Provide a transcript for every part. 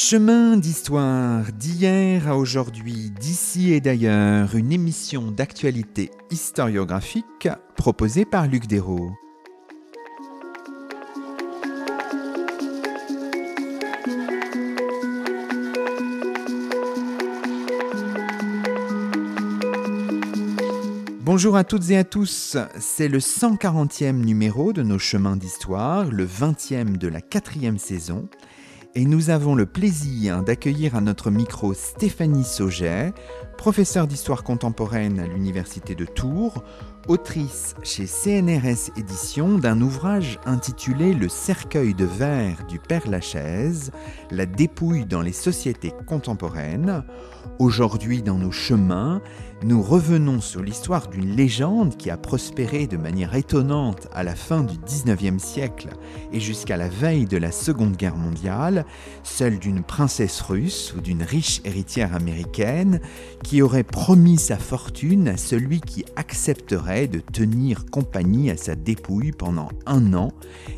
Chemin d'histoire d'hier à aujourd'hui, d'ici et d'ailleurs, une émission d'actualité historiographique proposée par Luc Dérault. Bonjour à toutes et à tous, c'est le 140e numéro de nos chemins d'histoire, le 20e de la quatrième saison et nous avons le plaisir d'accueillir à notre micro Stéphanie Sauget, professeure d'histoire contemporaine à l'Université de Tours, autrice chez CNRS Éditions d'un ouvrage intitulé Le cercueil de verre du Père Lachaise, la dépouille dans les sociétés contemporaines. Aujourd'hui, dans nos chemins, nous revenons sur l'histoire d'une légende qui a prospéré de manière étonnante à la fin du 19e siècle et jusqu'à la veille de la Seconde Guerre mondiale, celle d'une princesse russe ou d'une riche héritière américaine qui aurait promis sa fortune à celui qui accepterait de tenir compagnie à sa dépouille pendant un an,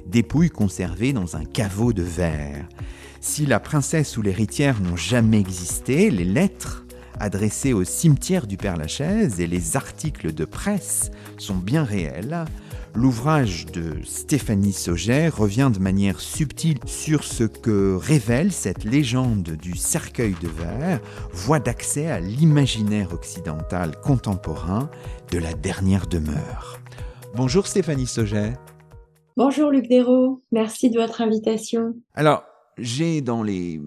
dépouille conservée dans un caveau de verre. Si la princesse ou l'héritière n'ont jamais existé, les lettres adressées au cimetière du Père Lachaise et les articles de presse sont bien réels. L'ouvrage de Stéphanie Sauget revient de manière subtile sur ce que révèle cette légende du cercueil de verre, voie d'accès à l'imaginaire occidental contemporain de la dernière demeure. Bonjour Stéphanie Sauget. Bonjour Luc Dérault, merci de votre invitation. Alors, j'ai dans les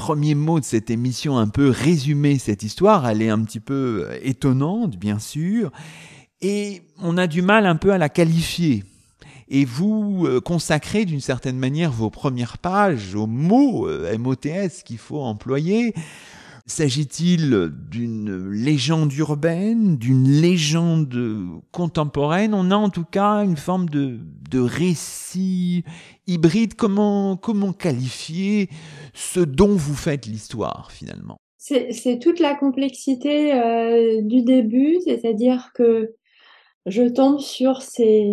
premiers mots de cette émission un peu résumé cette histoire. Elle est un petit peu étonnante, bien sûr, et on a du mal un peu à la qualifier. Et vous euh, consacrez d'une certaine manière vos premières pages aux mots euh, MOTS qu'il faut employer. S'agit-il d'une légende urbaine, d'une légende contemporaine? On a en tout cas une forme de, récit hybride. Comment, comment qualifier ce dont vous faites l'histoire finalement? C'est toute la complexité euh, du début, c'est-à-dire que je tombe sur ces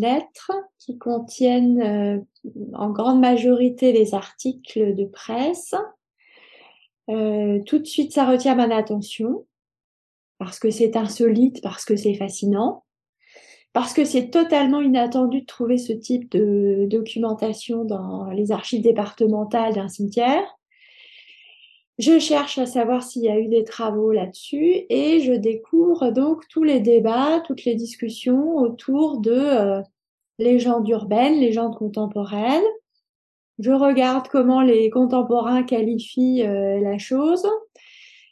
lettres qui contiennent euh, en grande majorité les articles de presse euh, tout de suite, ça retient mon attention parce que c'est insolite, parce que c'est fascinant, parce que c'est totalement inattendu de trouver ce type de documentation dans les archives départementales d'un cimetière. Je cherche à savoir s'il y a eu des travaux là-dessus et je découvre donc tous les débats, toutes les discussions autour de euh, légendes urbaines, légendes contemporaines, je regarde comment les contemporains qualifient euh, la chose.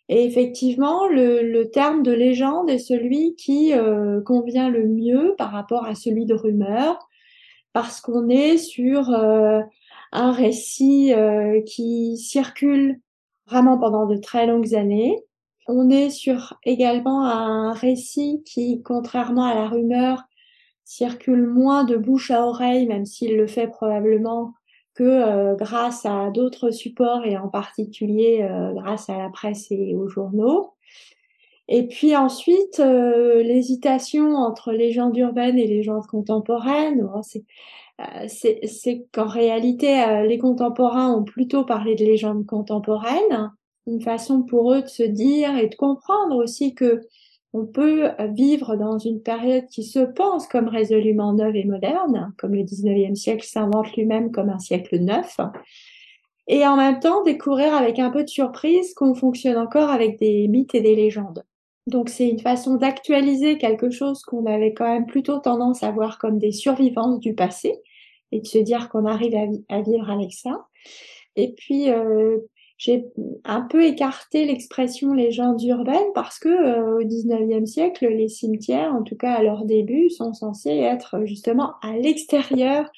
Et effectivement, le, terme de légende est celui qui euh, convient le mieux par rapport à celui de rumeur, parce qu'on est sur euh, un récit qui circule vraiment pendant de très longues années. On est sur également un récit qui, contrairement à la rumeur, circule moins de bouche à oreille, même s'il le fait probablement euh, grâce à d'autres supports et en particulier euh, grâce à la presse et aux journaux. Et puis ensuite, euh, l'hésitation entre légendes urbaines et légendes contemporaines, c'est qu'en réalité, les contemporains ont plutôt parlé de légendes contemporaines, une façon pour eux de se dire et de comprendre aussi que on peut vivre dans une période qui se pense comme résolument neuve et moderne, comme le 19e siècle s'invente lui-même comme un siècle neuf, et en même temps découvrir avec un peu de surprise qu'on fonctionne encore avec des mythes et des légendes. Donc c'est une façon d'actualiser quelque chose qu'on avait quand même plutôt tendance à voir comme des survivances du passé et de se dire qu'on arrive à, vivre avec ça. Et puis euh, j'ai un peu écarté l'expression légende urbaine parce que euh, au 19e siècle, les cimetières, en tout cas à leur début, sont censés être justement à l'extérieur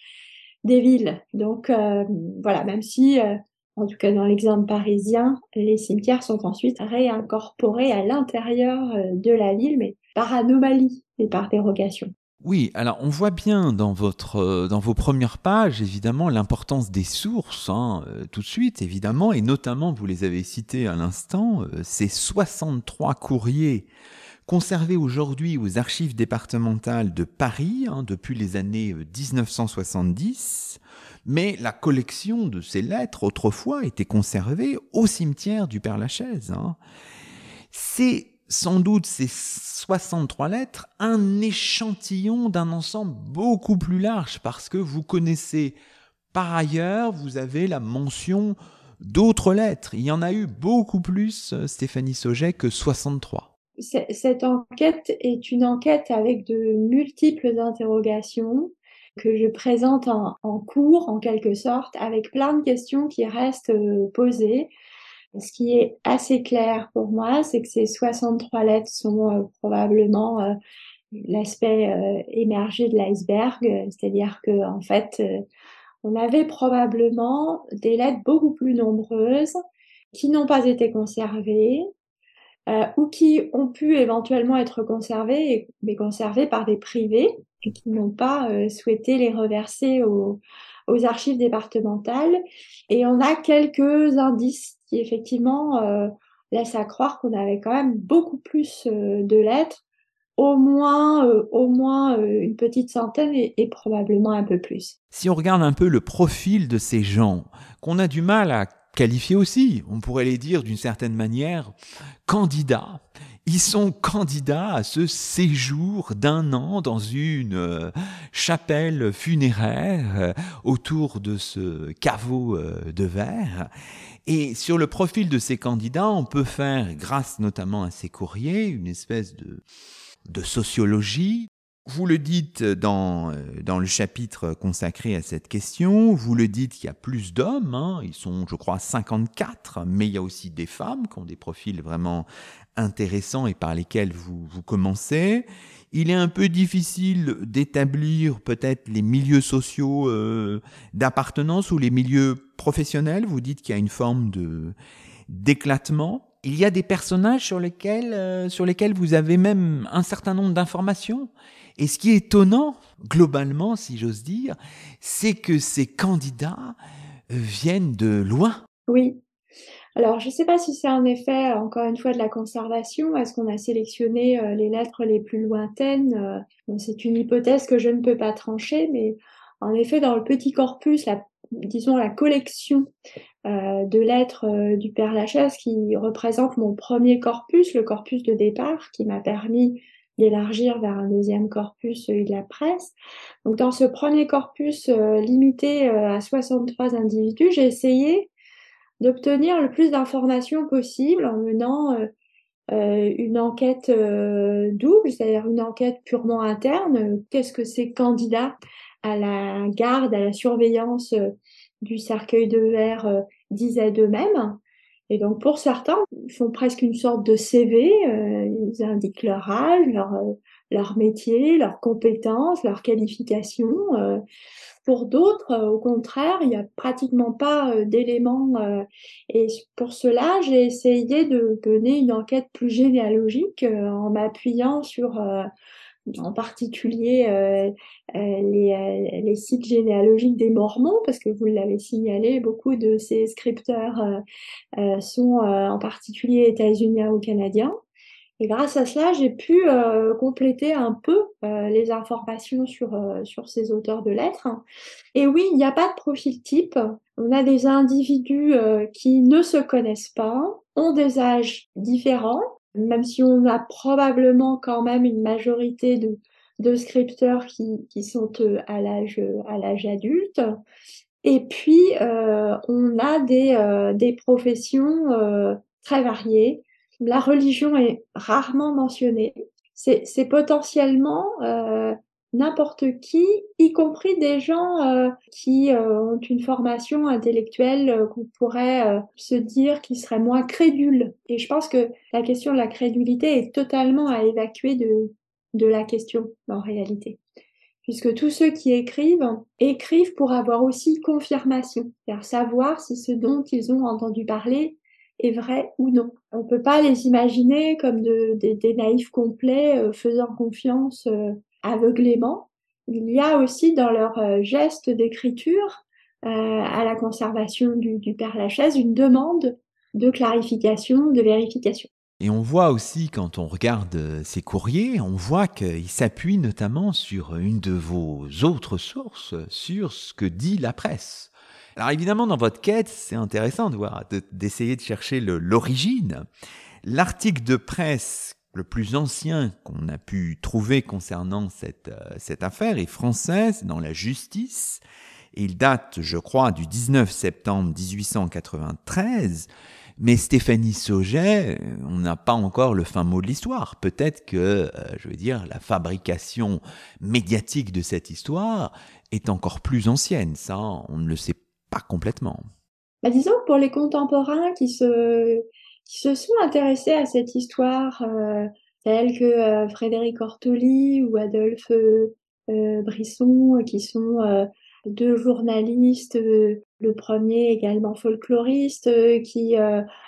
des villes. Donc euh, voilà, même si, euh, en tout cas dans l'exemple parisien, les cimetières sont ensuite réincorporés à l'intérieur de la ville, mais par anomalie et par dérogation. Oui, alors on voit bien dans, votre, euh, dans vos premières pages, évidemment, l'importance des sources, hein, euh, tout de suite, évidemment, et notamment, vous les avez citées à l'instant, euh, ces 63 courriers conservé aujourd'hui aux archives départementales de Paris hein, depuis les années 1970, euh, mais la collection de ces lettres autrefois était conservée au cimetière du Père-Lachaise. Hein. Sans doute ces 63 lettres un échantillon d'un ensemble beaucoup plus large parce que vous connaissez par ailleurs, vous avez la mention d'autres lettres. Il y en a eu beaucoup plus, euh, Stéphanie Sauget, que 63. Cette enquête est une enquête avec de multiples interrogations que je présente en, cours, en quelque sorte, avec plein de questions qui restent euh, posées. Ce qui est assez clair pour moi, c'est que ces 63 lettres sont euh, probablement l'aspect émergé de l'iceberg, c'est-à-dire que en fait, on avait probablement des lettres beaucoup plus nombreuses qui n'ont pas été conservées euh, ou qui ont pu éventuellement être conservées, mais conservées par des privés et qui n'ont pas euh, souhaité les reverser aux, archives départementales. Et on a quelques indices qui effectivement euh, laissent à croire qu'on avait quand même beaucoup plus de lettres au moins, euh, au moins euh, une petite centaine et, probablement un peu plus. Si on regarde un peu le profil de ces gens, qu'on a du mal à qualifier aussi, on pourrait les dire d'une certaine manière, candidats. Ils sont candidats à ce séjour d'un an dans une euh, chapelle funéraire autour de ce caveau de verre. Et sur le profil de ces candidats, on peut faire, grâce notamment à ces courriers, une espèce de de sociologie. Vous le dites dans, euh, dans le chapitre consacré à cette question, vous le dites qu'il y a plus d'hommes, hein. ils sont je crois 54, mais il y a aussi des femmes qui ont des profils vraiment intéressants et par lesquels vous, vous commencez. Il est un peu difficile d'établir peut-être les milieux sociaux euh, d'appartenance ou les milieux professionnels. Vous dites qu'il y a une forme de d'éclatement il y a des personnages sur lesquels, euh, sur lesquels vous avez même un certain nombre d'informations. Et ce qui est étonnant, globalement, si j'ose dire, c'est que ces candidats euh, viennent de loin. Oui. Alors, je ne sais pas si c'est un effet, encore une fois, de la conservation. Est-ce qu'on a sélectionné euh, les lettres les plus lointaines? C'est une hypothèse que je ne peux pas trancher, mais en effet, dans le petit corpus, la disons, la collection euh, de lettres euh, du Père Lachaise qui représente mon premier corpus, le corpus de départ, qui m'a permis d'élargir vers un deuxième corpus, celui de la presse. Donc dans ce premier corpus euh, limité à 63 individus, j'ai essayé d'obtenir le plus d'informations possible en menant une enquête double, c'est-à-dire une enquête purement interne. Qu'est-ce que ces candidats à la garde, à la surveillance euh, du cercueil de verre euh, disaient d'eux-mêmes? Et donc pour certains, ils font presque une sorte de CV, euh, ils indiquent leur âge, leur, leur métier, leurs compétences, leurs qualifications. Pour d'autres, au contraire, il n'y a pratiquement pas d'éléments. et pour cela, j'ai essayé de mener une enquête plus généalogique en m'appuyant sur en particulier euh, euh, euh, les, sites généalogiques des Mormons, parce que vous l'avez signalé, beaucoup de ces scripteurs sont en particulier états-uniens ou canadiens. Et grâce à cela, j'ai pu compléter un peu les informations sur, sur ces auteurs de lettres. Et oui, il n'y a pas de profil type. On a des individus qui ne se connaissent pas, ont des âges différents, même si on a probablement quand même une majorité de, de scripteurs qui, qui sont euh, à l'âge à l'âge adulte. Et puis euh, on a des, euh, des professions euh, très variées. La religion est rarement mentionnée. C'est potentiellement euh, n'importe qui, y compris des gens euh, qui euh, ont une formation intellectuelle euh, qu'on pourrait se dire qui seraient moins crédules. Et je pense que la question de la crédulité est totalement à évacuer de, de la question en réalité. Puisque tous ceux qui écrivent, écrivent pour avoir aussi confirmation, c'est-à-dire savoir si ce dont ils ont entendu parler est vrai ou non. On ne peut pas les imaginer comme de, des naïfs complets faisant confiance aveuglément, il y a aussi dans leur euh, geste d'écriture euh, à la conservation du, du Père Lachaise une demande de clarification, de vérification. Et on voit aussi, quand on regarde ces courriers, on voit qu'il s'appuie notamment sur une de vos autres sources, sur ce que dit la presse. Alors évidemment, dans votre quête, c'est intéressant de voir, d'essayer de, chercher l'origine. L'article de presse le plus ancien qu'on a pu trouver concernant cette, euh, cette affaire est français, dans la justice. il date, je crois, du 19 septembre 1893. Mais Stéphanie Sauget, on n'a pas encore le fin mot de l'histoire. Peut-être que, euh, je veux dire, la fabrication médiatique de cette histoire est encore plus ancienne. Ça, on ne le sait pas complètement. Bah, disons que pour les contemporains qui se, qui se sont intéressés à cette histoire, euh, tels que euh, Frédéric Ortoli ou Adolphe euh, Brisson, qui sont deux journalistes, le premier également folkloriste, qui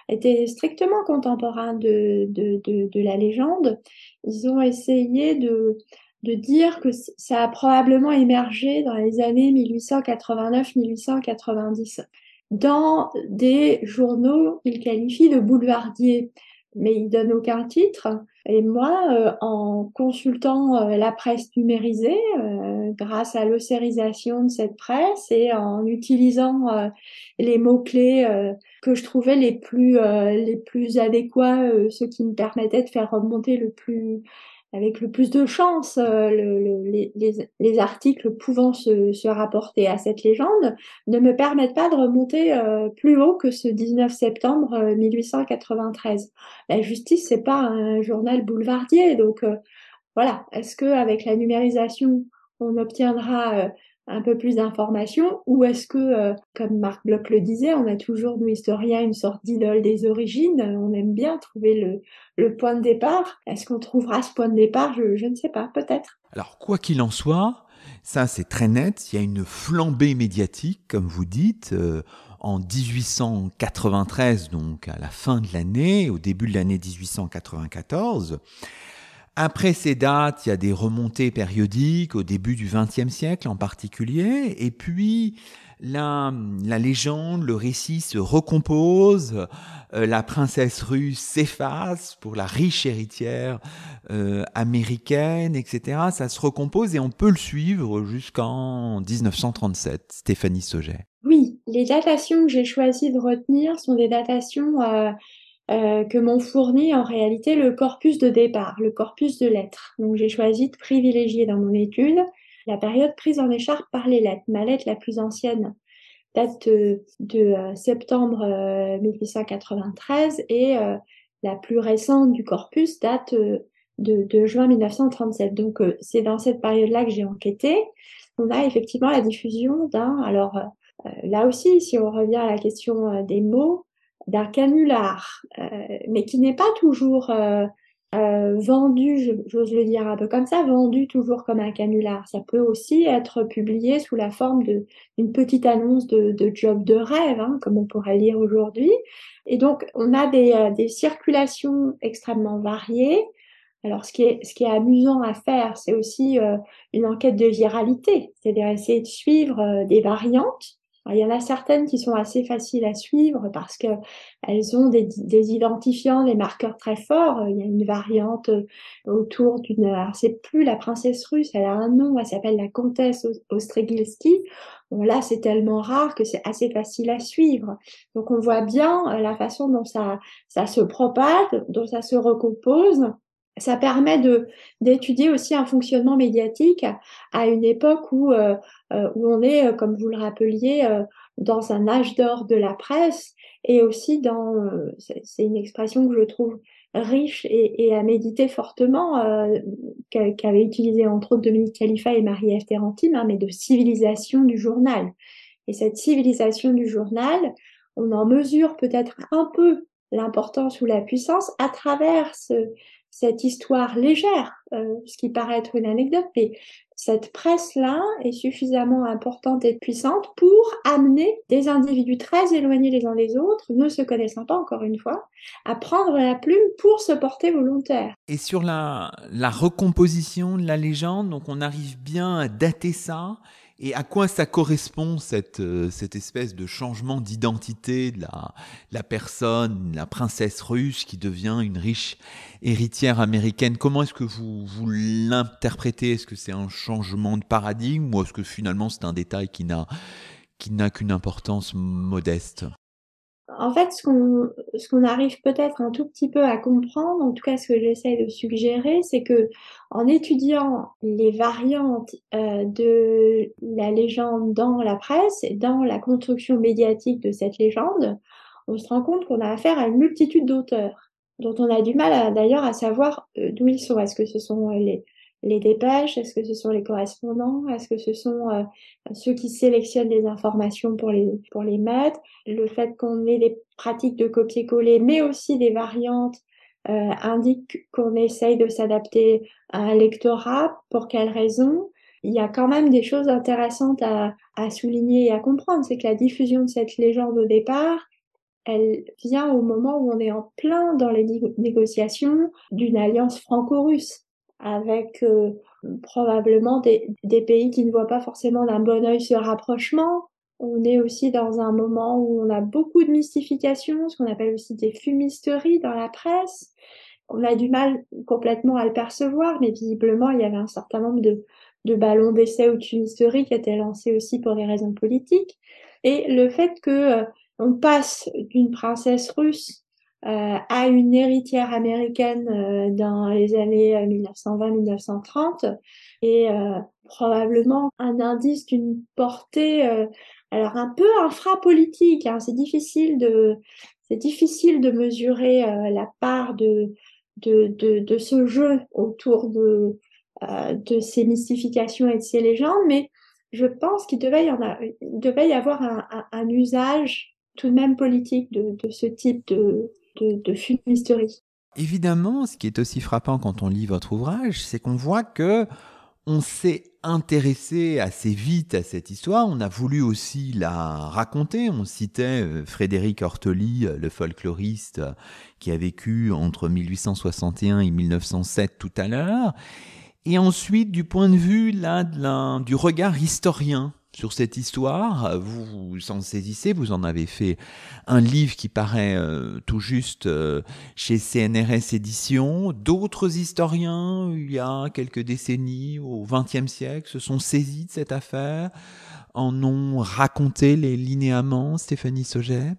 était strictement contemporain de, de, de, de, la légende. Ils ont essayé de, de dire que ça a probablement émergé dans les années 1889-1890 dans des journaux qu'ils qualifient de boulevardiers, mais ils donnent aucun titre. Et moi, euh, en consultant euh, la presse numérisée, euh, grâce à l'ossérisation de cette presse et en utilisant les mots-clés que je trouvais les plus, les plus adéquats, ceux qui me permettaient de faire remonter le plus avec le plus de chance euh, le, les, les, articles pouvant se, se, rapporter à cette légende ne me permettent pas de remonter euh, plus haut que ce 19 septembre 1893. Euh, la justice, c'est pas un journal boulevardier, donc voilà. Est-ce que avec la numérisation, on obtiendra un peu plus d'informations ou est-ce que, euh, comme Marc Bloch le disait, on a toujours, nous historiens, une sorte d'idole des origines, on aime bien trouver le, le point de départ. Est-ce qu'on trouvera ce point de départ? Je, ne sais pas, peut-être. Alors, quoi qu'il en soit, ça c'est très net, il y a une flambée médiatique, comme vous dites. Euh, en 1893, donc à la fin de l'année, au début de l'année 1894, après ces dates, il y a des remontées périodiques au début du XXe siècle en particulier, et puis la, légende, le récit se recompose, euh, la princesse russe s'efface pour la riche héritière euh, américaine, etc. Ça se recompose et on peut le suivre jusqu'en 1937, Stéphanie Sauget. Oui, les datations que j'ai choisi de retenir sont des datations euh, euh, que m'ont fourni en réalité le corpus de départ, le corpus de lettres. Donc j'ai choisi de privilégier dans mon étude la période prise en écharpe par les lettres. Ma lettre la plus ancienne date de, euh, septembre 1893 euh, et la plus récente du corpus date de, de, juin 1937. Donc c'est dans cette période-là que j'ai enquêté. On a effectivement la diffusion d'un, alors là aussi, si on revient à la question des mots, d'un canular, euh, mais qui n'est pas toujours euh, euh, vendu, j'ose le dire un peu comme ça, vendu toujours comme un canular. Ça peut aussi être publié sous la forme d'une petite annonce de, de, job de rêve, hein, comme on pourrait lire aujourd'hui. Et donc, on a des, des circulations extrêmement variées. Alors, ce qui est, ce qui est amusant à faire, c'est aussi une enquête de viralité, c'est-à-dire essayer de suivre des variantes il y en a certaines qui sont assez faciles à suivre parce que elles ont des, des identifiants, des marqueurs très forts. Il y a une variante euh, autour d'une, alors c'est plus la princesse russe, elle a un nom, elle s'appelle la comtesse Ostrigilski. Bon, là, c'est tellement rare que c'est assez facile à suivre. Donc, on voit bien euh, la façon dont ça, ça se propage, dont ça se recompose ça permet de d'étudier aussi un fonctionnement médiatique à une époque où euh, euh, où on est, euh, comme vous le rappeliez, dans un âge d'or de la presse et aussi dans c'est une expression que je trouve riche et, à méditer fortement qu'avaient utilisé entre autres Dominique Khalifa et Marie-Ève hein, mais de civilisation du journal. Et cette civilisation du journal, on en mesure peut-être un peu l'importance ou la puissance à travers ce, cette histoire légère, euh, ce qui paraît être une anecdote, mais cette presse-là est suffisamment importante et puissante pour amener des individus très éloignés les uns des autres, ne se connaissant pas encore une fois, à prendre la plume pour se porter volontaire. Et sur la, la recomposition de la légende, donc on arrive bien à dater ça Et à quoi ça correspond cette, euh, cette espèce de changement d'identité de la, la personne, la princesse russe qui devient une riche héritière américaine? Comment est-ce que vous, vous l'interprétez? Est-ce que c'est un changement de paradigme ou est-ce que finalement c'est un détail qui n'a qui n'a qu'une importance modeste? En fait, ce qu'on arrive peut-être un tout petit peu à comprendre, en tout cas ce que j'essaie de suggérer, c'est que en étudiant les variantes euh, de la légende dans la presse et dans la construction médiatique de cette légende, on se rend compte qu'on a affaire à une multitude d'auteurs dont on a du mal d'ailleurs à savoir euh, d'où ils sont. Est-ce que ce sont les les dépêches Est-ce que ce sont les correspondants Est-ce que ce sont euh, ceux qui sélectionnent les informations pour les, pour les mettre Le fait qu'on ait des pratiques de copier-coller, mais aussi des variantes, euh, indique qu'on essaye de s'adapter à un lectorat. Pour quelles raisons? Il y a quand même des choses intéressantes à, à souligner et à comprendre. C'est que la diffusion de cette légende au départ, elle vient au moment où on est en plein dans les négociations d'une alliance franco-russe avec euh, probablement des, des, pays qui ne voient pas forcément d'un bon œil ce rapprochement. On est aussi dans un moment où on a beaucoup de mystification, ce qu'on appelle aussi des fumisteries dans la presse. On a du mal complètement à le percevoir, mais visiblement, il y avait un certain nombre de, de ballons d'essai ou de fumisteries qui étaient lancés aussi pour des raisons politiques. Et le fait que euh, on passe d'une princesse russe à une héritière américaine euh, dans les années 1920-1930 euh, et probablement un indice d'une portée alors un peu infra-politique. Hein, c'est difficile de c'est difficile de mesurer la part de, de, de, de ce jeu autour de de ces mystifications et de ces légendes, mais je pense qu'il devait y en a, devait y avoir un, un, un usage tout de même politique de, de ce type de, de, de fumisterie. Évidemment, ce qui est aussi frappant quand on lit votre ouvrage, c'est qu'on voit que on s'est intéressé assez vite à cette histoire. On a voulu aussi la raconter. On citait euh, Frédéric Ortoli, euh, le folkloriste euh, qui a vécu entre 1861 et 1907 tout à l'heure. Et ensuite, du point de vue là, du regard historien sur cette histoire. Vous vous en saisissez, vous en avez fait un livre qui paraît euh, tout juste euh, chez CNRS Éditions. D'autres historiens, il y a quelques décennies, au XXe siècle, se sont saisis de cette affaire, en ont raconté les linéaments, Stéphanie Sauget?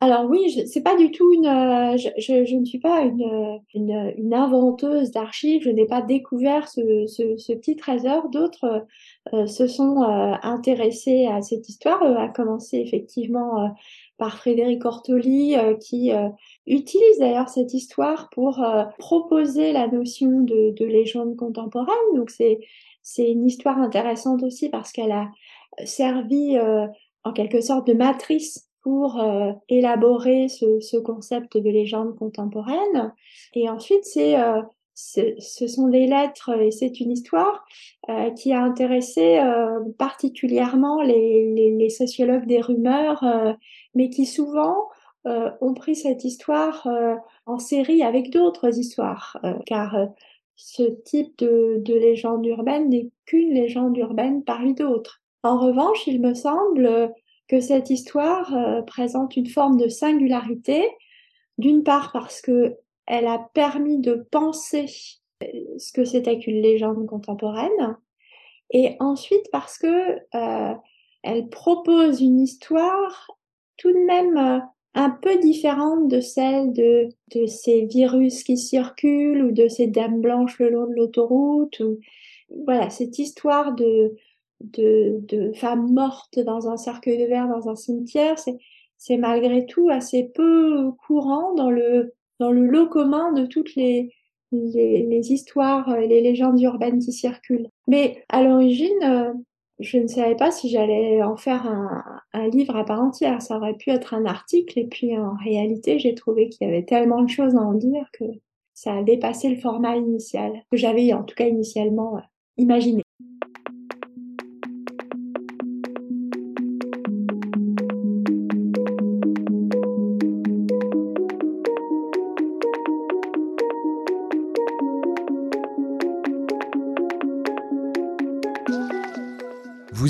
Alors oui, c'est pas du tout une. Euh, je, je, je, ne suis pas une, une, une inventeuse d'archives. Je n'ai pas découvert ce, ce, ce petit trésor. D'autres euh, se sont euh, intéressés à cette histoire. à commencer effectivement par Frédéric Ortoli, qui utilise d'ailleurs cette histoire pour proposer la notion de, de légende contemporaine. Donc c'est c'est une histoire intéressante aussi parce qu'elle a servi en quelque sorte de matrice pour euh, élaborer ce, ce, concept de légende contemporaine. Et ensuite, c'est euh, ce sont des lettres et c'est une histoire euh, qui a intéressé particulièrement les, sociologues des rumeurs, mais qui souvent ont pris cette histoire en série avec d'autres histoires, car ce type de, de légende urbaine n'est qu'une légende urbaine parmi d'autres. En revanche, il me semble que cette histoire euh, présente une forme de singularité, d'une part parce que elle a permis de penser euh, ce que c'était qu'une légende contemporaine, et ensuite parce que euh, elle propose une histoire tout de même un peu différente de celle de, ces virus qui circulent ou de ces dames blanches le long de l'autoroute ou voilà cette histoire de de, de femmes mortes dans un cercueil de verre dans un cimetière, c'est c'est malgré tout assez peu courant dans le dans le lot commun de toutes les les, les histoires et les légendes urbaines qui circulent. Mais à l'origine, euh, je ne savais pas si j'allais en faire un, un, livre à part entière. Ça aurait pu être un article et puis en réalité, j'ai trouvé qu'il y avait tellement de choses à en dire que ça a dépassé le format initial que j'avais en tout cas initialement euh, imaginé.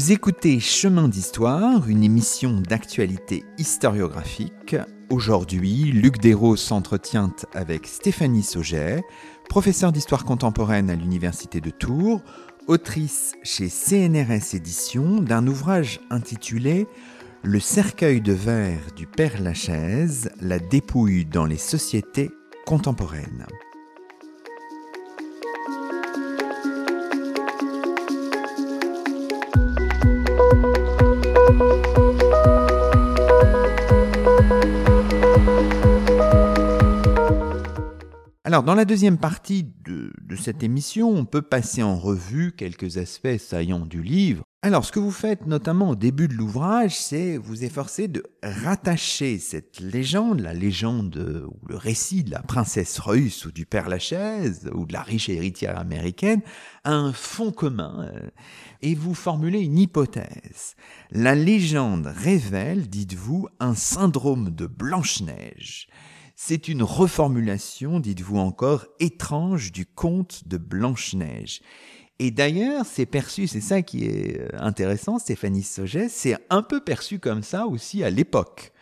Vous écoutez Chemin d'Histoire, une émission d'actualité historiographique. Aujourd'hui, Luc Desros s'entretient avec Stéphanie Sauget, professeure d'histoire contemporaine à l'Université de Tours, autrice chez CNRS Éditions d'un ouvrage intitulé Le cercueil de verre du Père Lachaise, la dépouille dans les sociétés contemporaines. Thank you. Alors, dans la deuxième partie de, cette émission, on peut passer en revue quelques aspects saillants du livre. Alors, ce que vous faites notamment au début de l'ouvrage, c'est vous efforcer de rattacher cette légende, la légende ou le récit de la princesse russe ou du père Lachaise ou de la riche héritière américaine à un fond commun. Euh, et vous formulez une hypothèse. La légende révèle, dites-vous, un syndrome de Blanche-Neige. C'est une reformulation, dites-vous encore, étrange du conte de Blanche-Neige. Et d'ailleurs, c'est perçu, c'est ça qui est euh, intéressant, Stéphanie Sauget, c'est un peu perçu comme ça aussi à l'époque.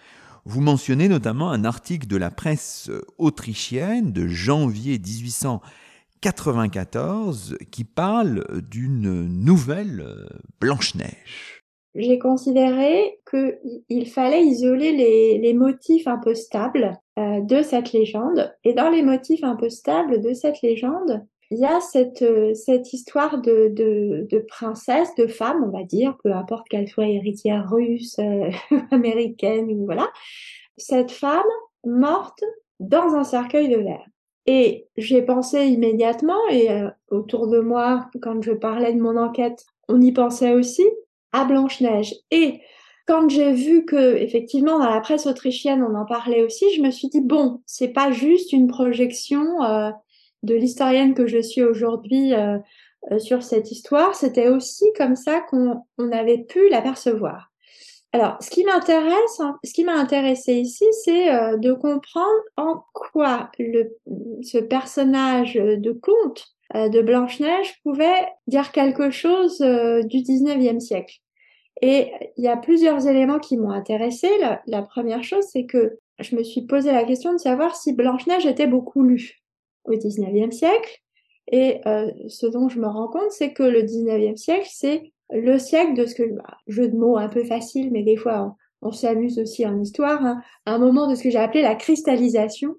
Vous mentionnez notamment un article de la presse euh, autrichienne de janvier 1894 qui parle d'une nouvelle euh, Blanche-Neige j'ai considéré qu'il fallait isoler les, motifs un peu stables euh, de cette légende. Et dans les motifs un peu stables de cette légende, il y a cette, euh, histoire de, princesse, de femme, on va dire, peu importe qu'elle soit héritière russe, euh, américaine, ou voilà. Cette femme morte dans un cercueil de verre. Et j'ai pensé immédiatement, et autour de moi, quand je parlais de mon enquête, on y pensait aussi, à Blanche-Neige. Et quand j'ai vu que, effectivement, dans la presse autrichienne, on en parlait aussi, je me suis dit, bon, c'est pas juste une projection euh, de l'historienne que je suis aujourd'hui euh, euh, sur cette histoire, c'était aussi comme ça qu'on avait pu l'apercevoir. Alors, ce qui m'intéresse, hein, ce qui m'a intéressé ici, c'est de comprendre en quoi ce personnage de conte de Blanche-Neige pouvait dire quelque chose du 19e siècle. Et il y a plusieurs éléments qui m'ont intéressé. La, première chose, c'est que je me suis posé la question de savoir si Blanche-Neige était beaucoup lue au 19e siècle. Et euh, ce dont je me rends compte, c'est que le 19e siècle, c'est le siècle de ce que, bah, jeu de mots un peu facile, mais des fois on, s'amuse aussi en histoire, hein, un moment de ce que j'ai appelé la cristallisation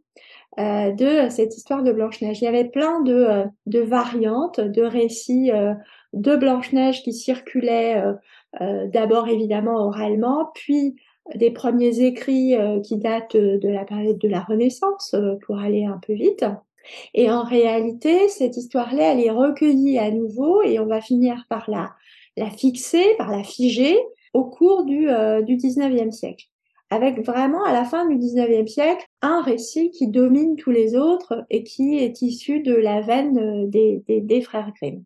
euh, de cette histoire de Blanche-Neige. Il y avait plein de, euh, variantes, de récits de Blanche-Neige qui circulaient d'abord évidemment oralement, puis des premiers écrits euh, qui datent de la période de la Renaissance, euh, pour aller un peu vite. Et en réalité, cette histoire-là, elle est recueillie à nouveau et on va finir par la, la fixer, par la figer au cours du, du 19e siècle. Avec vraiment, à la fin du 19e siècle, un récit qui domine tous les autres et qui est issu de la veine des, des frères Grimm.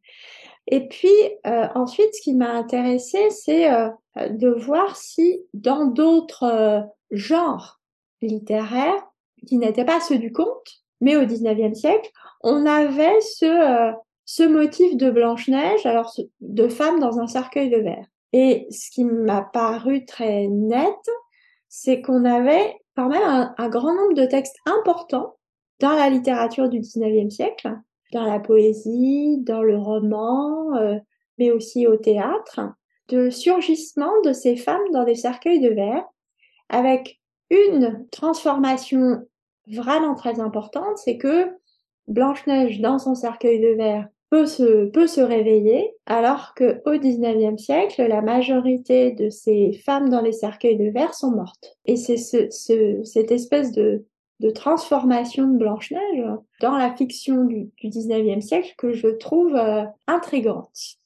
Et puis euh, ensuite, ce qui m'a intéressé, c'est euh, de voir si dans d'autres euh, genres littéraires, qui n'étaient pas ceux du conte, mais au XIXe siècle, on avait ce, ce motif de Blanche-Neige, alors de femme dans un cercueil de verre. Et ce qui m'a paru très net, c'est qu'on avait quand même un, un, grand nombre de textes importants dans la littérature du XIXe siècle, dans la poésie, dans le roman, euh, mais aussi au théâtre, de surgissement de ces femmes dans des cercueils de verre, avec une transformation vraiment très importante, c'est que Blanche-Neige dans son cercueil de verre peut se, peut se réveiller, alors que au 19e siècle, la majorité de ces femmes dans les cercueils de verre sont mortes. Et c'est ce, ce, cette espèce de, de transformation de Blanche-Neige dans la fiction du, du 19e siècle que je trouve euh, intrigante.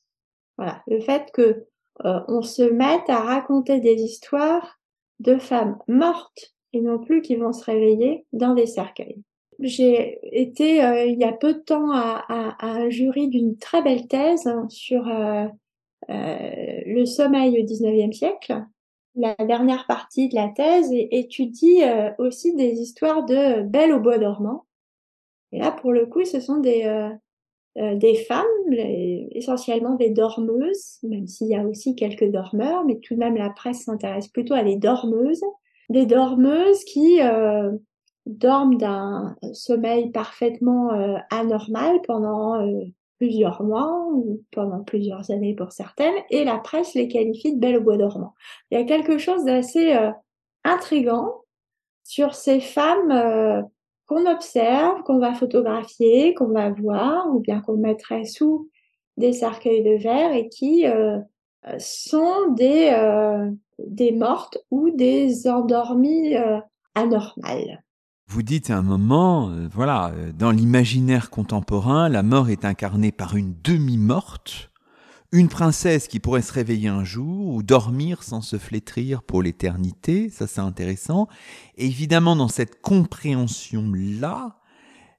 Voilà, le fait que euh, on se mette à raconter des histoires de femmes mortes et non plus qui vont se réveiller dans des cercueils. J'ai été euh, il y a peu de temps à, à, un jury d'une très belle thèse sur le sommeil au 19e siècle la dernière partie de la thèse étudie euh, aussi des histoires de Belle au bois dormant. Et là, pour le coup, ce sont des, euh, des femmes, essentiellement des dormeuses, même s'il y a aussi quelques dormeurs, mais tout de même la presse s'intéresse plutôt à des dormeuses, des dormeuses qui dorment d'un sommeil parfaitement anormal pendant plusieurs mois ou pendant plusieurs années pour certaines, et la presse les qualifie de belles bois dormant. Il y a quelque chose d'assez euh, intrigant sur ces femmes euh, qu'on observe, qu'on va photographier, qu'on va voir, ou bien qu'on mettrait sous des cercueils de verre et qui euh, sont des, des mortes ou des endormies anormales. Vous dites à un moment, euh, voilà, euh, dans l'imaginaire contemporain, la mort est incarnée par une demi-morte, une princesse qui pourrait se réveiller un jour ou dormir sans se flétrir pour l'éternité, ça c'est intéressant. Et évidemment, dans cette compréhension-là,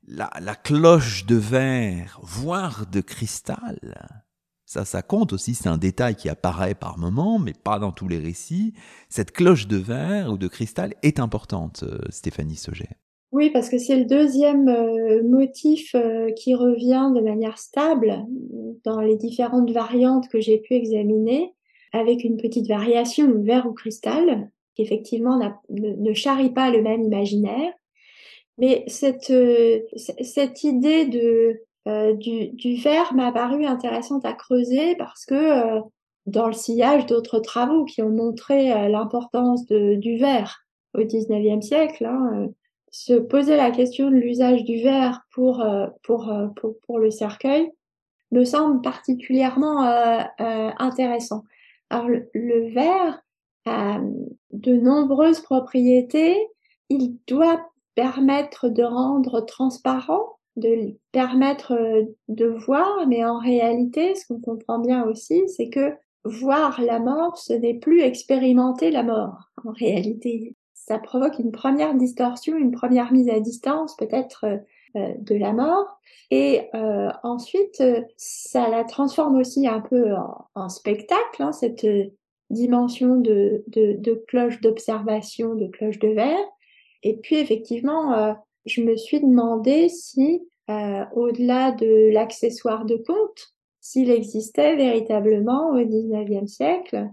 la, la, cloche de verre, voire de cristal, ça, ça compte aussi, c'est un détail qui apparaît par moment, mais pas dans tous les récits. Cette cloche de verre ou de cristal est importante, euh, Stéphanie Sauget. Oui, parce que c'est le deuxième euh, motif euh, qui revient de manière stable dans les différentes variantes que j'ai pu examiner, avec une petite variation, verre ou cristal, qui effectivement ne, charrie pas le même imaginaire. Mais cette, cette idée de euh, du, du, verre m'a paru intéressante à creuser parce que euh, dans le sillage d'autres travaux qui ont montré euh, l'importance du verre au XIXe siècle, hein, se poser la question de l'usage du verre pour, pour, pour, pour, le cercueil me semble particulièrement intéressant. Alors le, le verre a de nombreuses propriétés. Il doit permettre de rendre transparent de permettre euh, de voir, mais en réalité, ce qu'on comprend bien aussi, c'est que voir la mort, ce n'est plus expérimenter la mort. En réalité, ça provoque une première distorsion, une première mise à distance peut-être euh, euh, de la mort, et ensuite, ça la transforme aussi un peu en, spectacle, hein, cette dimension de, de, de cloche d'observation, de cloche de verre. Et puis effectivement, je me suis demandé si, euh, au-delà de l'accessoire de compte, s'il existait véritablement au XIXe siècle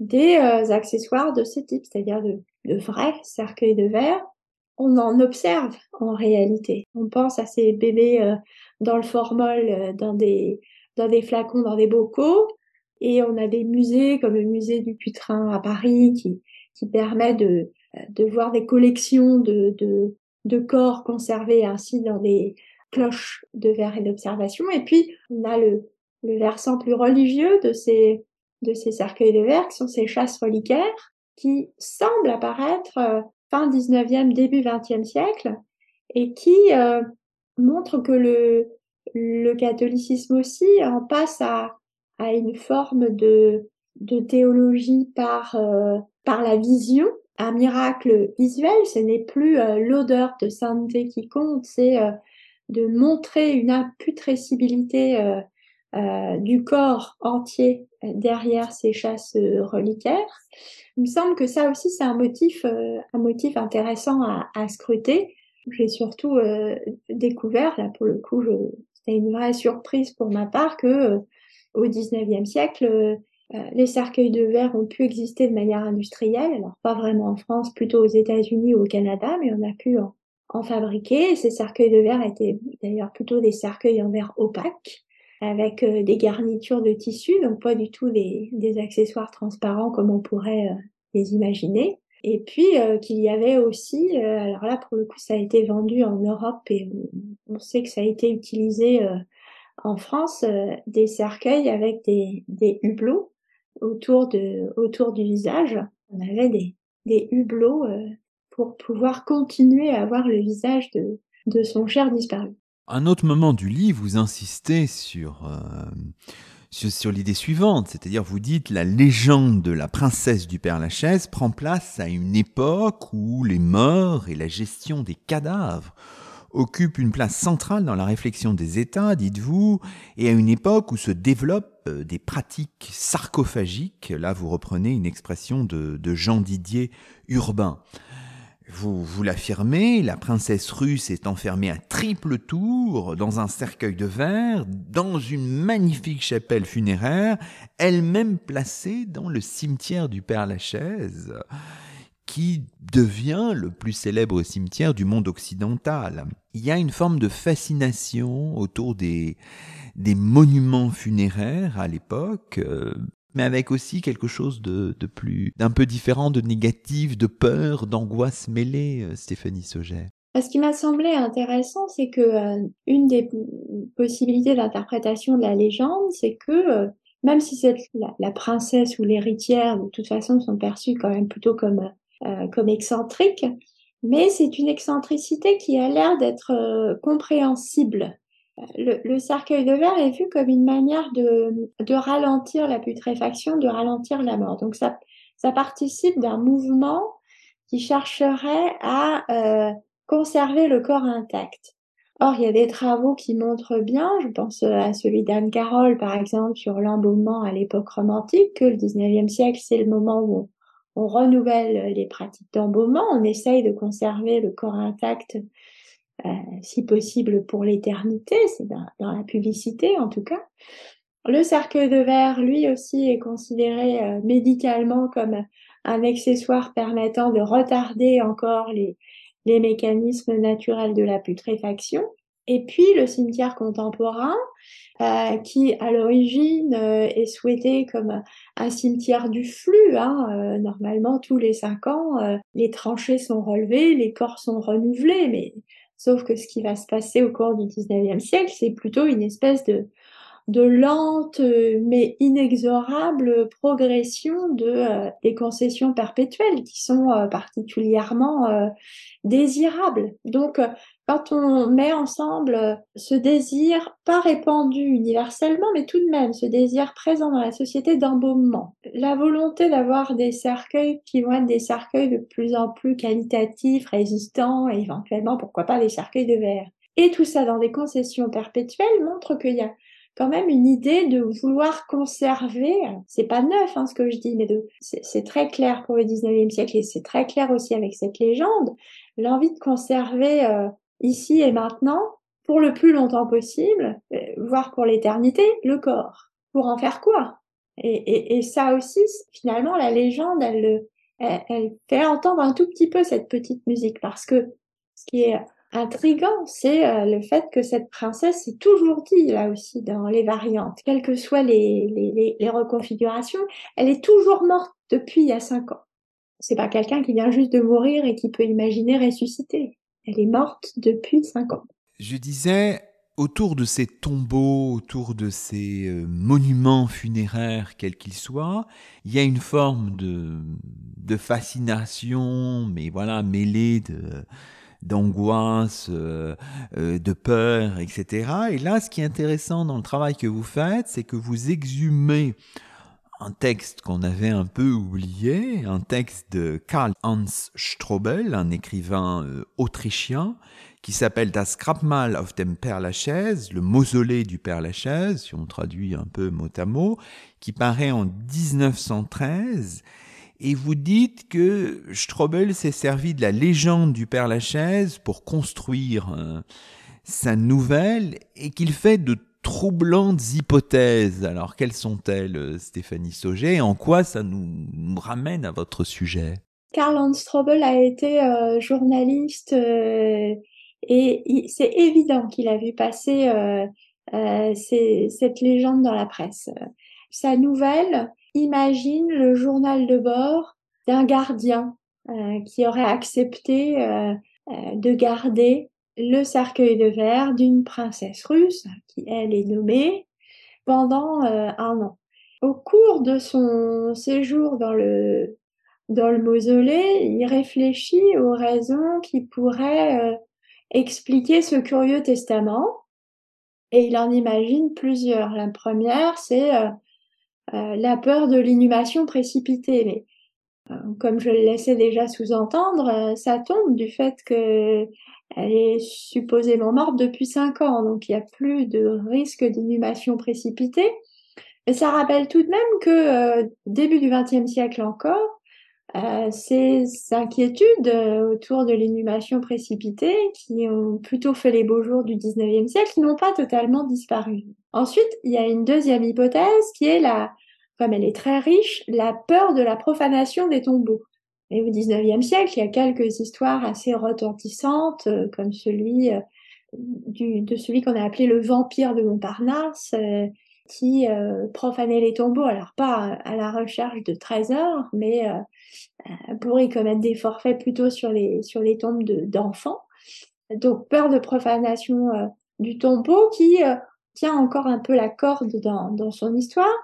des euh, accessoires de ce type, c'est-à-dire de, de, vrais cercueils de verre. On en observe en réalité. On pense à ces bébés euh, dans le formol, dans des dans des flacons, dans des bocaux, et on a des musées comme le musée du Putrin à Paris qui qui permet de de voir des collections de, de, de corps conservés ainsi dans des cloches de verre et d'observation. Et puis, on a le, le versant plus religieux de ces, de ces cercueils de verre, qui sont ces chasses reliquaires, qui semblent apparaître euh, fin 19e, début 20e siècle, et qui euh, montrent que le, le catholicisme aussi en passe à, à une forme de, de théologie par, euh, par la vision, un miracle visuel, ce n'est plus euh, l'odeur de sainteté qui compte, c'est euh, de montrer une imputrescibilité du corps entier derrière ces chasses reliquaires. Il me semble que ça aussi c'est un motif, un motif intéressant à, à scruter. J'ai surtout découvert, là pour le coup, c'était une vraie surprise pour ma part que au 19e siècle, euh, les cercueils de verre ont pu exister de manière industrielle, alors pas vraiment en France, plutôt aux États-Unis ou au Canada, mais on a pu en, fabriquer. Ces cercueils de verre étaient d'ailleurs plutôt des cercueils en verre opaque, avec euh, des garnitures de tissu, donc pas du tout des, accessoires transparents comme on pourrait euh, les imaginer. Et puis qu'il y avait aussi, alors là pour le coup ça a été vendu en Europe et on, sait que ça a été utilisé en France, des cercueils avec des, des hublots autour, de, autour du visage. On avait des, des hublots euh, pour pouvoir continuer à voir le visage de, de son cher disparu. Un autre moment du livre, vous insistez sur, euh, sur, sur l'idée suivante, c'est-à-dire vous dites la légende de la princesse du Père Lachaise prend place à une époque où les morts et la gestion des cadavres occupe une place centrale dans la réflexion des États, dites-vous, et à une époque où se développent euh, des pratiques sarcophagiques. Là, vous reprenez une expression de, Jean Didier Urbain. Vous, vous l'affirmez, la princesse russe est enfermée à triple tour dans un cercueil de verre, dans une magnifique chapelle funéraire, elle-même placée dans le cimetière du Père Lachaise, qui devient le plus célèbre cimetière du monde occidental. Il y a une forme de fascination autour des, des monuments funéraires à l'époque, euh, mais avec aussi quelque chose de, plus, d'un peu différent, de négatif, de peur, d'angoisse mêlée, euh, Stéphanie Sauget. Ce qui m'a semblé intéressant, c'est que euh, une des possibilités d'interprétation de la légende, c'est que euh, même si la, princesse ou l'héritière, de toute façon, sont perçues quand même plutôt comme comme excentriques, mais c'est une excentricité qui a l'air d'être compréhensible le, cercueil de verre est vu comme une manière de, ralentir la putréfaction, de ralentir la mort. Donc ça, ça participe d'un mouvement qui chercherait à euh, conserver le corps intact. Or, il y a des travaux qui montrent bien, je pense à celui d'Anne Carroll par exemple sur l'embaumement à l'époque romantique, que le 19e siècle, c'est le moment où on, renouvelle les pratiques d'embaumement, on essaye de conserver le corps intact euh, si possible pour l'éternité, c'est dans, la publicité en tout cas. Le cercueil de verre, lui aussi, est considéré euh, médicalement comme un accessoire permettant de retarder encore les, les mécanismes naturels de la putréfaction. Et puis le cimetière contemporain, euh, qui à l'origine est souhaité comme un cimetière du flux. Hein, normalement, tous les cinq ans, les tranchées sont relevées, les corps sont renouvelés, mais Sauf que ce qui va se passer au cours du 19e siècle, c'est plutôt une espèce de, lente mais inexorable progression de euh, des concessions perpétuelles qui sont euh, particulièrement euh, désirables. Quand on met ensemble ce désir pas répandu universellement mais tout de même ce désir présent dans la société d'embaumement, la volonté d'avoir des cercueils qui vont être des cercueils de plus en plus qualitatifs, résistants et éventuellement pourquoi pas des cercueils de verre. Et tout ça dans des concessions perpétuelles montre qu'il y a quand même une idée de vouloir conserver, c'est pas neuf hein, ce que je dis, mais c'est très clair pour le 19e siècle et c'est très clair aussi avec cette légende, l'envie de conserver euh, ici et maintenant, pour le plus longtemps possible, euh, voire pour l'éternité, le corps. Pour en faire quoi? Et, et, ça aussi, finalement, la légende, elle, elle, elle fait entendre un tout petit peu cette petite musique parce que ce qui est intrigant, c'est euh, le fait que cette princesse est toujours dit là aussi dans les variantes, quelles que soient les, les, les, reconfigurations, elle est toujours morte depuis il y a cinq ans. C'est pas quelqu'un qui vient juste de mourir et qui peut imaginer ressusciter. Elle est morte depuis cinq ans. Je disais, autour de ces tombeaux, autour de ces euh, monuments funéraires, quels qu'ils soient, il y a une forme de, de fascination, mais voilà, mêlée de, d'angoisse, euh, euh, de peur, etc. Et là, ce qui est intéressant dans le travail que vous faites, c'est que vous exhumez un texte qu'on avait un peu oublié, un texte de Karl Hans Strobel, un écrivain euh, autrichien, qui s'appelle Das Grabmal auf dem Père Lachaise, le mausolée du Père Lachaise, si on traduit un peu mot à mot, qui paraît en 1913 et vous dites que Strobel s'est servi de la légende du Père Lachaise pour construire euh, sa nouvelle et qu'il fait de troublantes hypothèses. Alors quelles sont-elles, euh, Stéphanie Sauget, et en quoi ça nous, ramène à votre sujet? Karl Strobel a été euh, journaliste et c'est évident qu'il a vu passer cette légende dans la presse. Sa nouvelle, imagine le journal de bord d'un gardien euh, qui aurait accepté euh, euh, de garder le cercueil de verre d'une princesse russe, qui elle est nommée, pendant un an. Au cours de son séjour dans le, dans le mausolée, il réfléchit aux raisons qui pourraient expliquer ce curieux testament, et il en imagine plusieurs. La première, c'est euh, la peur de l'inhumation précipitée. Mais euh, comme je le laissais déjà sous-entendre, euh, ça tombe du fait que elle est supposément morte depuis cinq ans, donc il n'y a plus de risque d'inhumation précipitée. Mais ça rappelle tout de même que début du XXe siècle encore, euh, ces inquiétudes euh, autour de l'inhumation précipitée qui ont plutôt fait les beaux jours du 19e siècle n'ont pas totalement disparu. Ensuite, il y a une deuxième hypothèse qui est la, comme elle est très riche, la peur de la profanation des tombeaux. Et au 19e siècle, il y a quelques histoires assez retentissantes, euh, comme celui du, de celui qu'on a appelé le vampire de Montparnasse, qui euh, profanait les tombeaux, alors pas à la recherche de trésors, mais euh, euh, pour y commettre des forfaits plutôt sur les, sur les tombes d'enfants. Donc peur de profanation du tombeau qui tient encore un peu la corde dans, dans son histoire.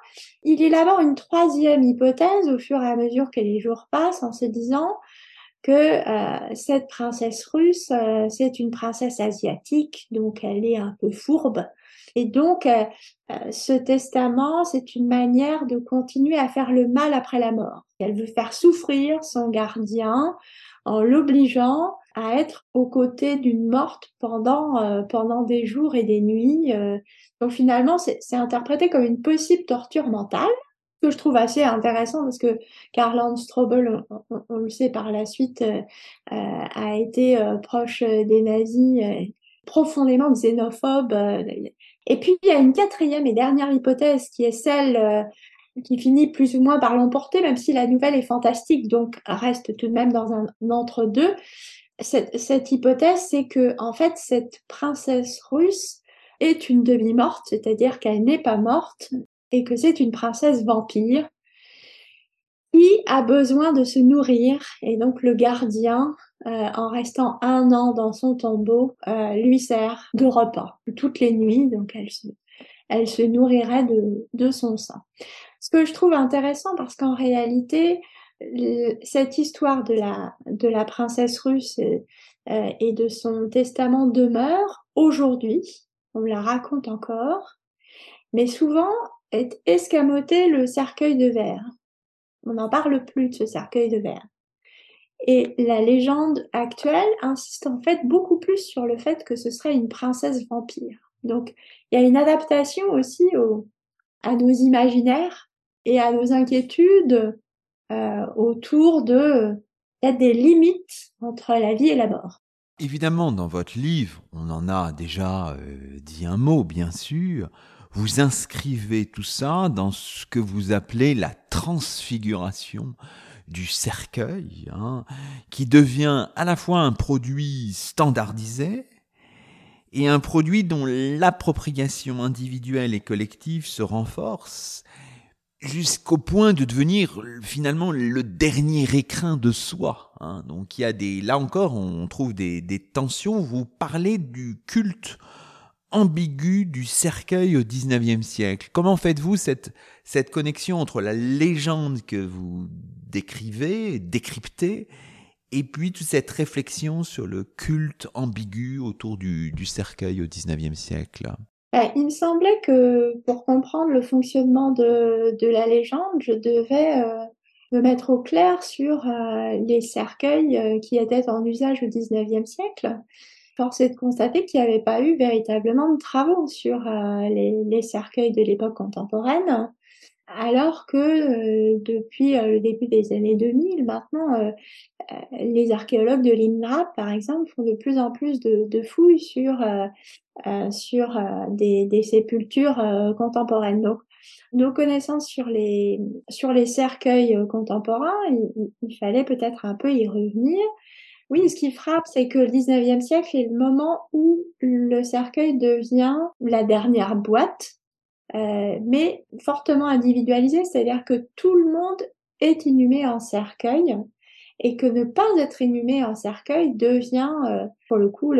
Il élabore une troisième hypothèse au fur et à mesure que les jours passent en se disant que cette princesse russe, c'est une princesse asiatique, donc elle est un peu fourbe, et donc, euh, euh, ce testament, c'est une manière de continuer à faire le mal après la mort. Elle veut faire souffrir son gardien en l'obligeant à être aux côtés d'une morte pendant, euh, pendant des jours et des nuits. donc finalement, c'est interprété comme une possible torture mentale que je trouve assez intéressant parce que Karl Strobel, on, le sait par la suite, a été proche des nazis, profondément xénophobe. Et puis, il y a une quatrième et dernière hypothèse qui est celle euh, qui finit plus ou moins par l'emporter, même si la nouvelle est fantastique, donc reste tout de même dans un entre-deux. Cette, hypothèse, c'est que, en fait, cette princesse russe est une demi-morte, c'est-à-dire qu'elle n'est pas morte et que c'est une princesse vampire qui a besoin de se nourrir et donc le gardien euh, en restant un an dans son tombeau, euh, lui sert de repas toutes les nuits, donc elle se, elle se nourrirait de, de son sang. Ce que je trouve intéressant parce qu'en réalité, cette histoire de la, de la princesse russe euh, et de son testament demeure aujourd'hui, on la raconte encore, mais souvent est escamoté le cercueil de verre. On n'en parle plus de ce cercueil de verre. Et la légende actuelle insiste en fait beaucoup plus sur le fait que ce serait une princesse vampire. Donc il y a une adaptation aussi à nos imaginaires et à nos inquiétudes euh, autour de a des limites entre la vie et la mort. Évidemment, dans votre livre, on en a déjà euh, dit un mot, bien sûr. Vous inscrivez tout ça dans ce que vous appelez la transfiguration du cercueil, hein, qui devient à la fois un produit standardisé et un produit dont l'appropriation individuelle et collective se renforce jusqu'au point de devenir finalement le dernier écrin de soi. Hein. Donc il y a des, là encore, on trouve des, des tensions. Vous parlez du culte ambigu du cercueil au XIXe siècle. Comment faites-vous cette, cette connexion entre la légende que vous décrivez, décryptez, et puis toute cette réflexion sur le culte ambigu autour du, du cercueil au XIXe siècle? Il me semblait que pour comprendre le fonctionnement de, la légende, je devais euh, me mettre au clair sur euh, les cercueils euh, qui étaient en usage au XIXe siècle. Force est de constater qu'il n'y avait pas eu véritablement de travaux sur les, cercueils de l'époque contemporaine, alors que euh, depuis euh, le début des années 2000, maintenant, les archéologues de l'INRAP, par exemple, font de plus en plus de, fouilles sur, sur des, sépultures contemporaines. Donc, nos connaissances sur les, sur les cercueils contemporains, il fallait peut-être un peu y revenir. Oui, ce qui frappe, c'est que le 19e siècle est le moment où le cercueil devient la dernière boîte, euh, mais fortement individualisé, c'est-à-dire que tout le monde est inhumé en cercueil et que ne pas être inhumé en cercueil devient, euh, pour le coup,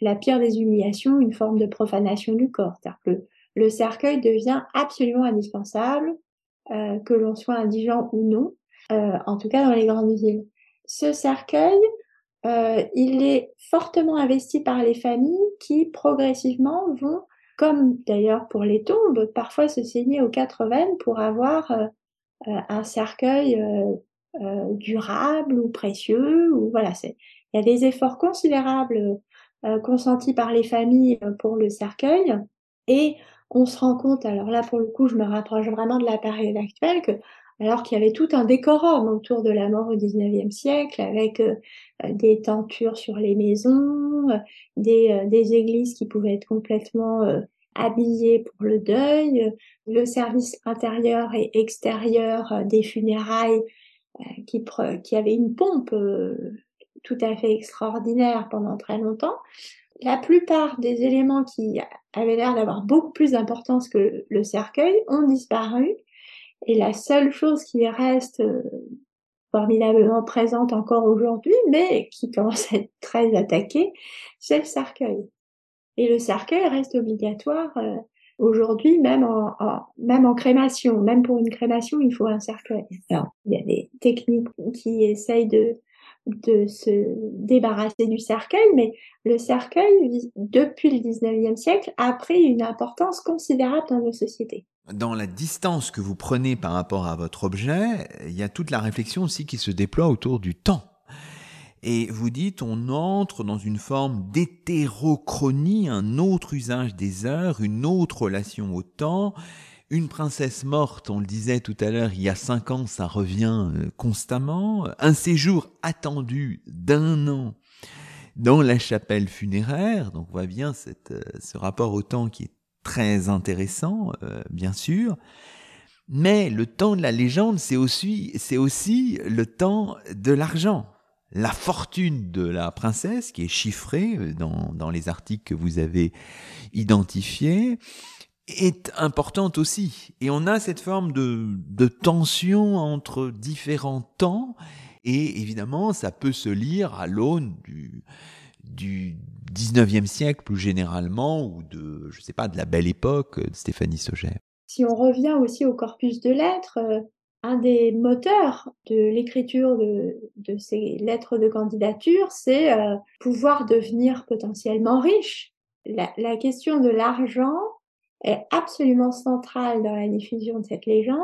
la pire des humiliations, une forme de profanation du corps. C'est-à-dire que le cercueil devient absolument indispensable, euh, que l'on soit indigent ou non, en tout cas dans les grandes villes. Ce cercueil, euh, il est fortement investi par les familles qui progressivement vont, comme d'ailleurs pour les tombes, parfois se saigner aux quatre veines pour avoir euh, euh, un cercueil durable ou précieux. Ou voilà, c'est il y a des efforts considérables consentis par les familles pour le cercueil et on se rend compte, alors là pour le coup je me rapproche vraiment de la période actuelle, que alors qu'il y avait tout un décorum autour de la mort au XIXe siècle, avec euh, des tentures sur les maisons, euh, des, euh, des, églises qui pouvaient être complètement habillées pour le deuil, le service intérieur et extérieur des funérailles qui, qui avait une pompe tout à fait extraordinaire pendant très longtemps. La plupart des éléments qui avaient l'air d'avoir beaucoup plus d'importance que le cercueil ont disparu et la seule chose qui reste euh, formidablement présente encore aujourd'hui, mais qui commence à être très attaquée, c'est le cercueil. Et le cercueil reste obligatoire euh, aujourd'hui, même en, même en crémation. Même pour une crémation, il faut un cercueil. Alors, il y a des techniques qui essayent de, de se débarrasser du cercueil, mais le cercueil, depuis le 19e siècle, a pris une importance considérable dans nos sociétés dans la distance que vous prenez par rapport à votre objet, il y a toute la réflexion aussi qui se déploie autour du temps. Et vous dites, on entre dans une forme d'hétérochronie, un autre usage des heures, une autre relation au temps. Une princesse morte, on le disait tout à l'heure, il y a cinq ans, ça revient euh, constamment. Un séjour attendu d'un an dans la chapelle funéraire. Donc on voit bien euh, ce rapport au temps qui est très intéressant, euh, bien sûr. Mais le temps de la légende, c'est aussi, c'est aussi le temps de l'argent. La fortune de la princesse, qui est chiffrée dans les articles que vous avez identifiés, est importante aussi. Et on a cette forme de, de tension entre différents temps, et évidemment, ça peut se lire à l'aune du, du 19e siècle plus généralement ou de, je sais pas, de la belle époque de Stéphanie Sauget. Si on revient aussi au corpus de lettres, euh, un des moteurs de l'écriture de, de, ces lettres de candidature, c'est euh, pouvoir devenir potentiellement riche. La question de l'argent est absolument centrale dans la diffusion de cette légende,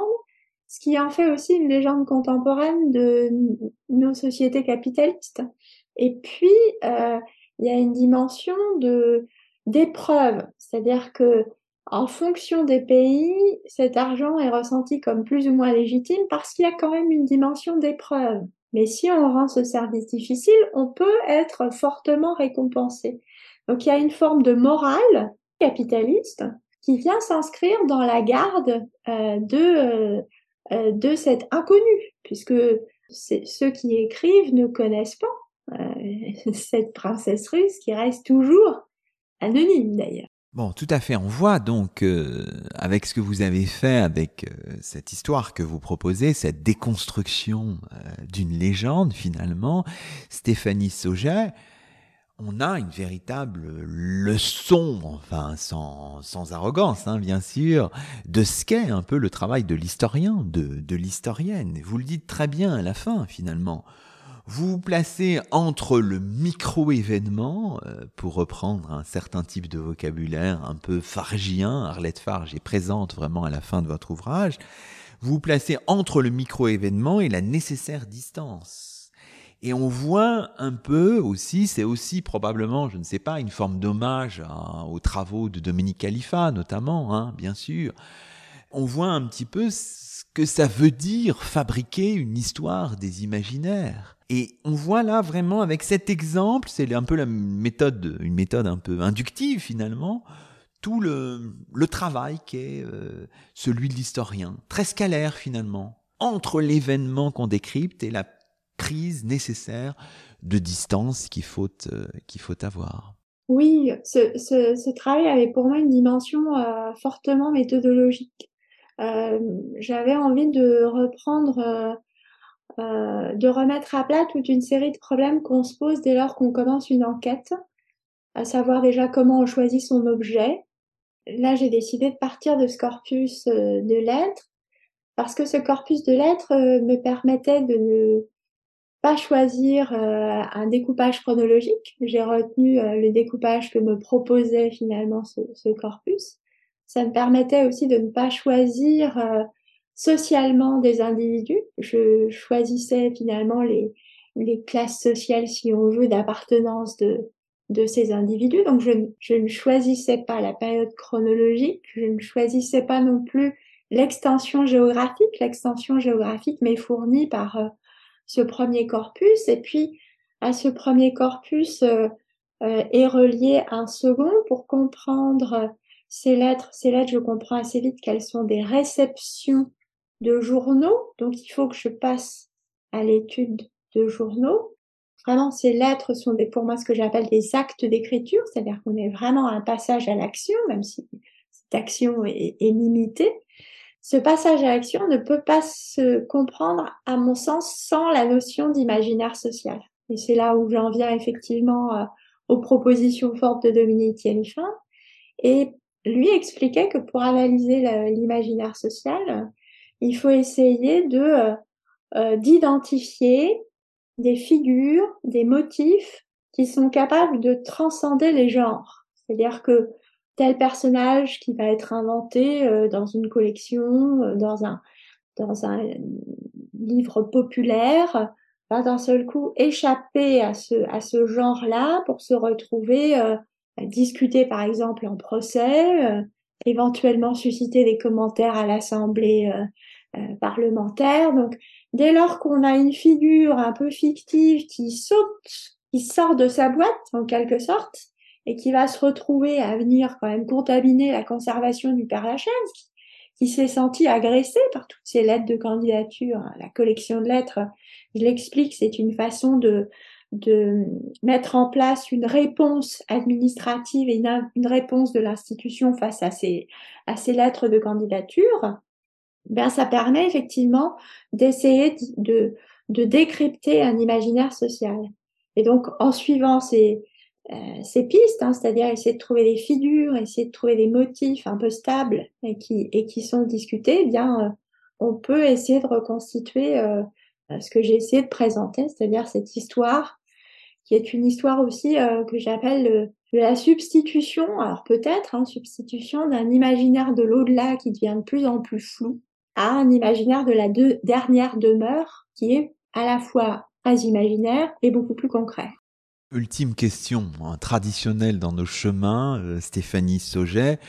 ce qui en fait aussi une légende contemporaine de nos sociétés capitalistes. Et puis, euh, il y a une dimension de d'épreuve, c'est-à-dire que en fonction des pays, cet argent est ressenti comme plus ou moins légitime parce qu'il y a quand même une dimension d'épreuve. Mais si on rend ce service difficile, on peut être fortement récompensé. Donc il y a une forme de morale capitaliste qui vient s'inscrire dans la garde euh, de euh, de cet inconnu, puisque ceux qui écrivent ne connaissent pas euh, cette princesse russe qui reste toujours anonyme d'ailleurs. Bon, tout à fait. On voit donc, euh, avec ce que vous avez fait, avec euh, cette histoire que vous proposez, cette déconstruction d'une légende finalement, Stéphanie Sauget, on a une véritable leçon, enfin sans, sans arrogance hein, bien sûr, de ce qu'est un peu le travail de l'historien, de, de l'historienne. Vous le dites très bien à la fin finalement. Vous vous placez entre le micro-événement, euh, pour reprendre un certain type de vocabulaire un peu fargien, Arlette Farge est présente vraiment à la fin de votre ouvrage, vous vous placez entre le micro-événement et la nécessaire distance. Et on voit un peu aussi, c'est aussi probablement, je ne sais pas, une forme d'hommage aux travaux de Dominique Khalifa notamment, hein, bien sûr. On voit un petit peu ce que ça veut dire fabriquer une histoire des imaginaires. Et on voit là vraiment avec cet exemple, c'est un peu la méthode, une méthode un peu inductive finalement, tout le, travail qui est euh, celui de l'historien, très scalaire finalement, entre l'événement qu'on décrypte et la prise nécessaire de distance qu'il faut, euh, qu'il faut avoir. Oui, ce, travail avait pour moi une dimension euh, fortement méthodologique. J'avais envie de reprendre euh, de remettre à plat toute une série de problèmes qu'on se pose dès lors qu'on commence une enquête, à savoir déjà comment on choisit son objet. Là, j'ai décidé de partir de ce corpus euh, de lettres parce que ce corpus de lettres euh, me permettait de ne pas choisir un découpage chronologique. J'ai retenu le découpage que me proposait finalement ce, corpus. Ça me permettait aussi de ne pas choisir socialement des individus. Je choisissais finalement les, les classes sociales, si on veut, d'appartenance de, de ces individus. Donc je, je, ne choisissais pas la période chronologique, je ne choisissais pas non plus l'extension géographique. L'extension géographique m'est fournie par euh, ce premier corpus et puis à ce premier corpus euh, euh, est relié un second pour comprendre ces lettres. Ces lettres, je comprends assez vite qu'elles sont des réceptions de journaux, donc il faut que je passe à l'étude de journaux. Vraiment, ces lettres sont des, pour moi ce que j'appelle des actes d'écriture, c'est-à-dire qu'on est vraiment un passage à l'action, même si cette action est, est limitée. Ce passage à l'action ne peut pas se comprendre, à mon sens, sans la notion d'imaginaire social. Et c'est là où j'en viens effectivement euh, aux propositions fortes de Dominique Thierryfin. Et lui expliquait que pour analyser l'imaginaire social, il faut essayer de euh, euh, d'identifier des figures, des motifs qui sont capables de transcender les genres. C'est-à-dire que tel personnage qui va être inventé euh, dans une collection, euh, dans un dans un livre populaire, va d'un seul coup échapper à ce à ce genre-là pour se retrouver euh, à discuter par exemple en procès, éventuellement susciter des commentaires à l'Assemblée parlementaire. Donc dès lors qu'on a une figure un peu fictive qui saute, qui sort de sa boîte en quelque sorte, et qui va se retrouver à venir quand même contaminer la conservation du Père Lachaise, qui, s'est senti agressé par toutes ces lettres de candidature, la collection de lettres, je l'explique, c'est une façon de, de mettre en place une réponse administrative et une, réponse de l'institution face à ces, à ces lettres de candidature, ben ça permet effectivement d'essayer de, de décrypter un imaginaire social. Et donc, en suivant ces, euh, ces pistes, hein, c'est-à-dire essayer de trouver des figures, essayer de trouver des motifs un peu stables et qui, et qui sont discutés, eh bien, euh, on peut essayer de reconstituer euh, ce que j'ai essayé de présenter, c'est-à-dire cette histoire qui est une histoire aussi que j'appelle de la substitution, alors peut-être, hein, substitution d'un imaginaire de l'au-delà qui devient de plus en plus flou à un imaginaire de la dernière demeure qui est à la fois très imaginaire et beaucoup plus concret. Ultime question, hein, traditionnelle dans nos chemins, euh, Stéphanie Sauget.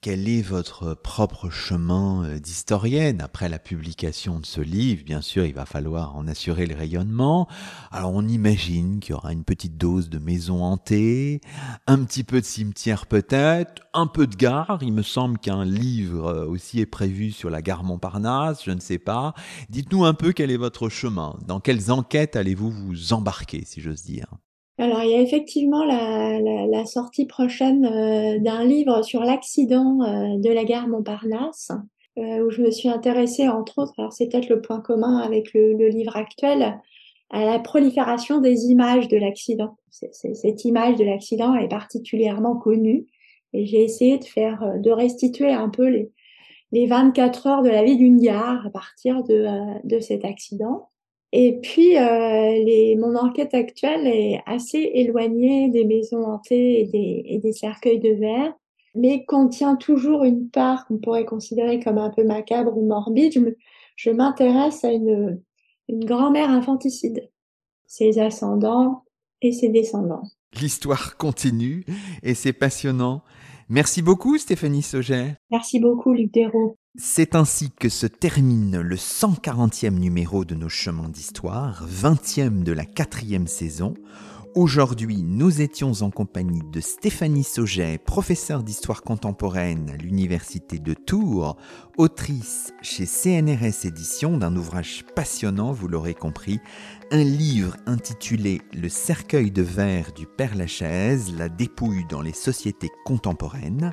Quel est votre propre chemin euh, d'historienne? Après la publication de ce livre Bien sûr, il va falloir en assurer le rayonnement. Alors on imagine qu'il y aura une petite dose de maison hantée, un petit peu de cimetière peut-être, un peu de gare. Il me semble qu'un livre euh, aussi est prévu sur la gare Montparnasse, je ne sais pas. Dites-nous un peu quel est votre chemin. Dans quelles enquêtes allez-vous vous embarquer, si j'ose dire? Alors, il y a effectivement la, sortie prochaine euh, d'un livre sur l'accident euh, de la gare Montparnasse, euh, où je me suis intéressée, entre autres, alors c'est peut-être le point commun avec le, livre actuel, à la prolifération des images de l'accident. Cette image de l'accident est particulièrement connue, et j'ai essayé de faire, de restituer un peu les, les 24 heures de la vie d'une gare à partir de cet accident. Et puis, euh, les, mon enquête actuelle est assez éloignée des maisons hantées et des, et des cercueils de verre, mais contient toujours une part qu'on pourrait considérer comme un peu macabre ou morbide. Je m'intéresse à une, une grand-mère infanticide, ses ascendants et ses descendants. L'histoire continue et c'est passionnant. Merci beaucoup Stéphanie Sauget. Merci beaucoup Luc Dérault. C'est ainsi que se termine le 140e numéro de nos chemins d'histoire, 20e de la quatrième saison. Aujourd'hui, nous étions en compagnie de Stéphanie Sauget, professeure d'histoire contemporaine à l'Université de Tours, autrice chez CNRS Éditions d'un ouvrage passionnant, vous l'aurez compris, un livre intitulé Le cercueil de verre du Père Lachaise, la dépouille dans les sociétés contemporaines.